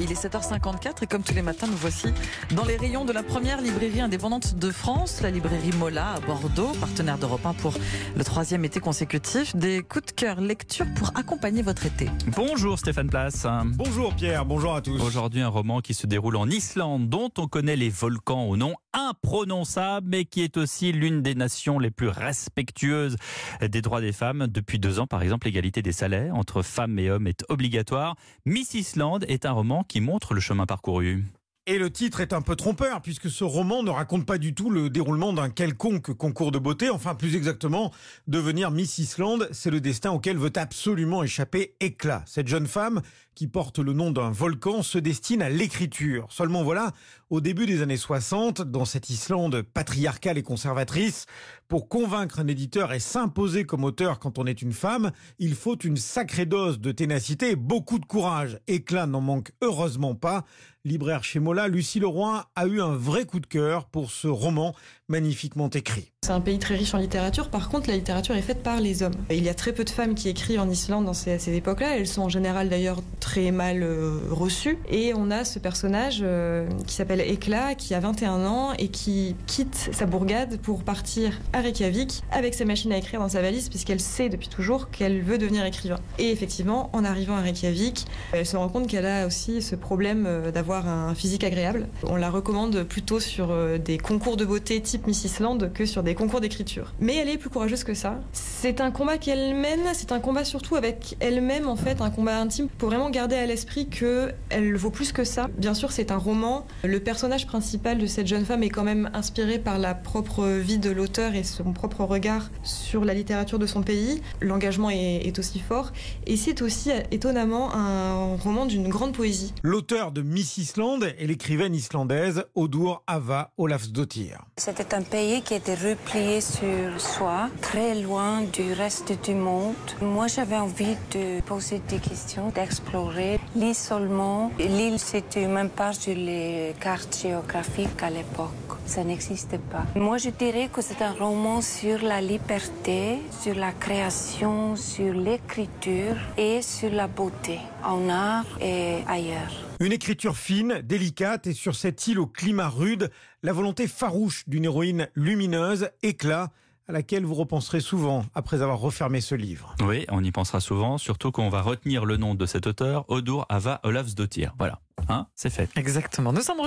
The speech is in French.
Il est 7h54 et comme tous les matins, nous voici dans les rayons de la première librairie indépendante de France, la librairie Mola à Bordeaux, partenaire d'Europe 1 pour le troisième été consécutif. Des coups de cœur lecture pour accompagner votre été. Bonjour Stéphane Place. Bonjour Pierre, bonjour à tous. Aujourd'hui un roman qui se déroule en Islande dont on connaît les volcans au nom imprononçable mais qui est aussi l'une des nations les plus respectueuses des droits des femmes. Depuis deux ans par exemple l'égalité des salaires entre femmes et hommes est obligatoire. Miss Islande est un roman qui montre le chemin parcouru. Et le titre est un peu trompeur, puisque ce roman ne raconte pas du tout le déroulement d'un quelconque concours de beauté. Enfin, plus exactement, devenir Miss Islande, c'est le destin auquel veut absolument échapper Éclat. Cette jeune femme, qui porte le nom d'un volcan, se destine à l'écriture. Seulement voilà, au début des années 60, dans cette Islande patriarcale et conservatrice, pour convaincre un éditeur et s'imposer comme auteur quand on est une femme, il faut une sacrée dose de ténacité et beaucoup de courage. Éclat n'en manque heureusement pas. Libraire chez Mola, Lucie Leroy a eu un vrai coup de cœur pour ce roman magnifiquement écrit. C'est un pays très riche en littérature, par contre la littérature est faite par les hommes. Il y a très peu de femmes qui écrivent en Islande dans ces, ces époques-là, elles sont en général d'ailleurs très mal euh, reçues. Et on a ce personnage euh, qui s'appelle Ekla, qui a 21 ans et qui quitte sa bourgade pour partir à Reykjavik avec sa machine à écrire dans sa valise, puisqu'elle sait depuis toujours qu'elle veut devenir écrivain. Et effectivement, en arrivant à Reykjavik, elle se rend compte qu'elle a aussi ce problème euh, d'avoir un physique agréable. On la recommande plutôt sur euh, des concours de beauté type Miss Islande que sur des concours d'écriture. Mais elle est plus courageuse que ça. C'est un combat qu'elle mène, c'est un combat surtout avec elle-même en fait, un combat intime pour vraiment garder à l'esprit que elle vaut plus que ça. Bien sûr, c'est un roman. Le personnage principal de cette jeune femme est quand même inspiré par la propre vie de l'auteur et son propre regard sur la littérature de son pays. L'engagement est, est aussi fort et c'est aussi étonnamment un roman d'une grande poésie. L'auteur de Miss Islande est l'écrivaine islandaise Odur Ava Olafsdottir. C'était un pays qui était replié sur soi, très loin du reste du monde. Moi, j'avais envie de poser des questions, d'explorer l'isolement. L'île, c'était même pas sur les cartes géographiques à l'époque. Ça n'existait pas. Moi, je dirais que c'est un roman sur la liberté, sur la création, sur l'écriture et sur la beauté, en art et ailleurs. Une écriture fine, délicate et sur cette île au climat rude, la volonté farouche d'une héroïne lumineuse, éclat, à laquelle vous repenserez souvent après avoir refermé ce livre. Oui, on y pensera souvent, surtout qu'on va retenir le nom de cet auteur, Odur Ava Olafsdottir. Voilà, hein, c'est fait. Exactement. Nous sommes